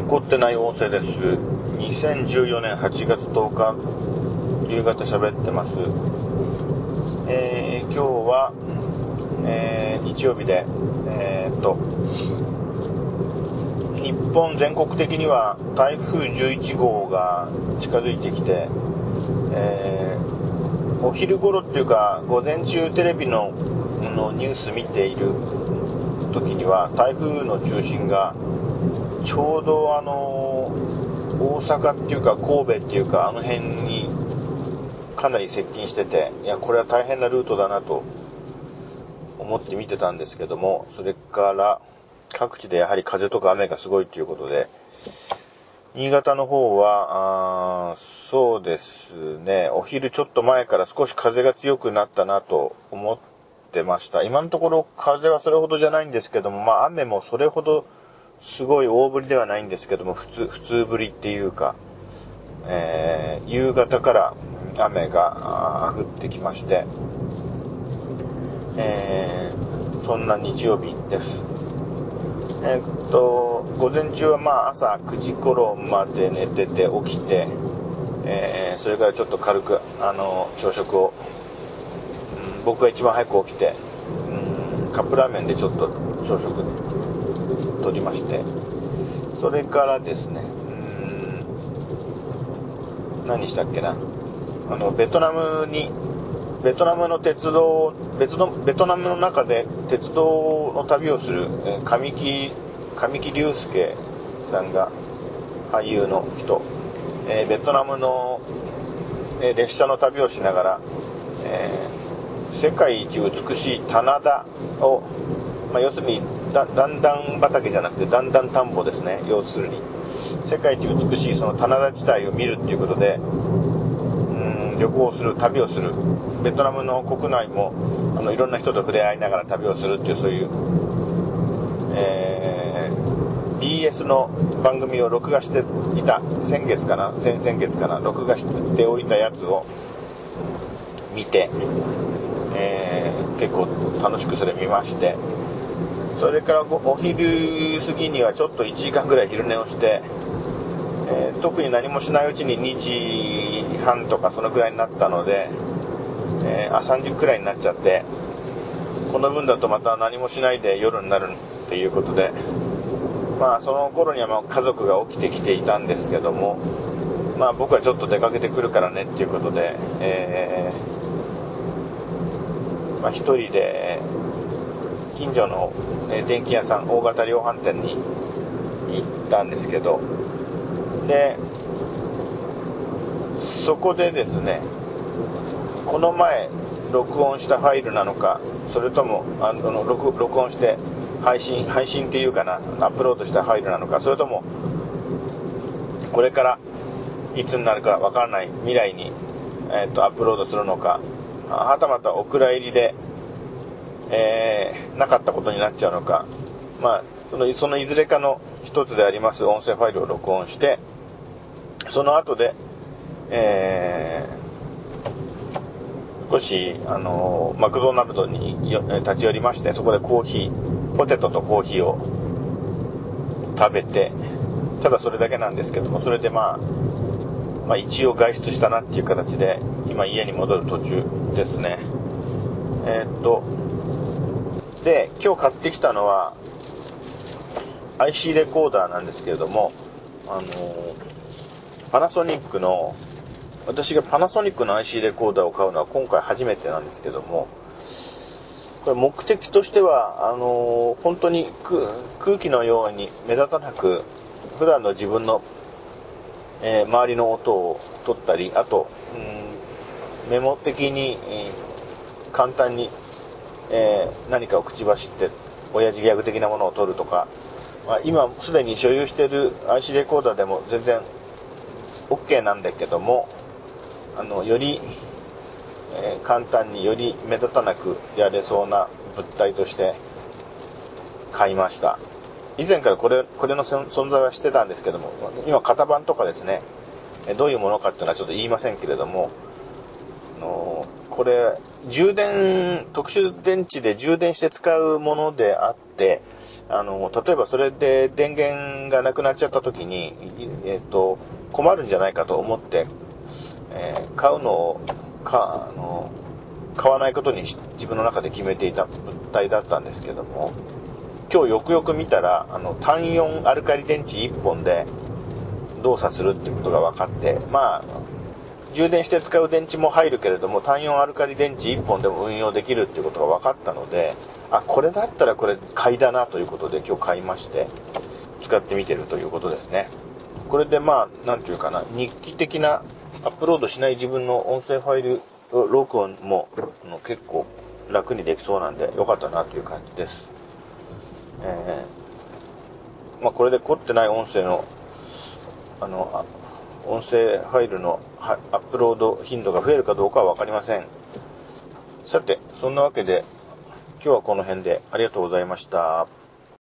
凝ってない音声です。2014年8月10日、夕方喋ってます。えー、今日は、えー、日曜日で、えー、っと、日本全国的には台風11号が近づいてきて、えー、お昼頃っていうか、午前中テレビののニュース見ている時には、台風の中心がちょうどあの、大阪っていうか神戸っていうかあの辺にかなり接近してて、いや、これは大変なルートだなと思って見てたんですけども、それから各地でやはり風とか雨がすごいということで、新潟の方は、あそうですね、お昼ちょっと前から少し風が強くなったなと思ってました。今のところ風はそれほどじゃないんですけども、まあ雨もそれほどすごい大降りではないんですけども、普通、普通降りっていうか、えー、夕方から雨が降ってきまして、えー、そんな日曜日です。えー、っと、午前中はまあ朝9時頃まで寝てて起きて、えー、それからちょっと軽く、あの、朝食を、うん、僕が一番早く起きて、うん、カップラーメンでちょっと朝食取りまして、それからですね、うん、何したっけな。あの、ベトナムに、ベトナムの鉄道、別の、ベトナムの中で鉄道の旅をする、神木、神木隆介さんが、俳優の人、えー、ベトナムの、え、列車の旅をしながら、えー、世界一美しい棚田を、まあ、要するにだ、んだん畑じゃなくて、だんだん田んぼですね。要するに。世界一美しいその棚田地帯を見るっていうことで、うん、旅行する、旅をする。ベトナムの国内も、あの、いろんな人と触れ合いながら旅をするっていう、そういう、えー、BS の番組を録画していた、先月かな先々月かな録画しておいたやつを見て、えー、結構楽しくそれ見まして、それからお昼過ぎにはちょっと1時間ぐらい昼寝をして、えー、特に何もしないうちに2時半とかそのくらいになったので、えー、あ、3時くらいになっちゃって、この分だとまた何もしないで夜になるっていうことで、まあその頃にはもう家族が起きてきていたんですけども、まあ僕はちょっと出かけてくるからねっていうことで、えー、まあ一人で近所の電気屋さん、大型量販店に行ったんですけど、で、そこでですね、この前録音したファイルなのか、それとも、あの、録録音して配信、配信っていうかな、アップロードしたファイルなのか、それとも、これからいつになるかわからない未来に、えっ、ー、と、アップロードするのか、はたまたお蔵入りでえー、なかったことになっちゃうのか、まあ、そのそのいずれかの一つであります音声ファイルを録音して、その後で、えー、少し、あの、マクドナルドに立ち寄りまして、そこでコーヒー、ポテトとコーヒーを食べて、ただそれだけなんですけども、それでまあ、まあ一応外出したなっていう形で、今家に戻る途中ですね。えー、っと、で、今日買ってきたのは IC レコーダーなんですけれども、あのパナソニックの、私がパナソニックの IC レコーダーを買うのは今回初めてなんですけども、これ目的としては、あの本当に空気のように目立たなく、普段の自分の、えー、周りの音を取ったり、あと、うん、メモ的に、簡単にえー、何かを口走って、親父ギャグ的なものを取るとか、まあ、今すでに所有している IC レコーダーでも全然 OK なんだけども、あの、より、えー、簡単により目立たなくやれそうな物体として買いました。以前からこれ、これの存在はしてたんですけども、今型番とかですね、どういうものかっていうのはちょっと言いませんけれども、これ、充電、特殊電池で充電して使うものであって、あの、例えばそれで電源がなくなっちゃった時に、えっ、と、困るんじゃないかと思って、えー、買うのを、か、あの、買わないことに自分の中で決めていた物体だったんですけども、今日よくよく見たら、あの、単4アルカリ電池1本で動作するっていうことが分かって、まあ、充電して使う電池も入るけれども、単4アルカリ電池1本でも運用できるっていうことが分かったので、あ、これだったらこれ買いだなということで今日買いまして、使ってみてるということですね。これでまあ、なんていうかな、日記的なアップロードしない自分の音声ファイル録音も結構楽にできそうなんで良かったなという感じです。えー、まあこれで凝ってない音声の、あの、音声ファイルのアップロード頻度が増えるかどうかはわかりません。さて、そんなわけで、今日はこの辺でありがとうございました。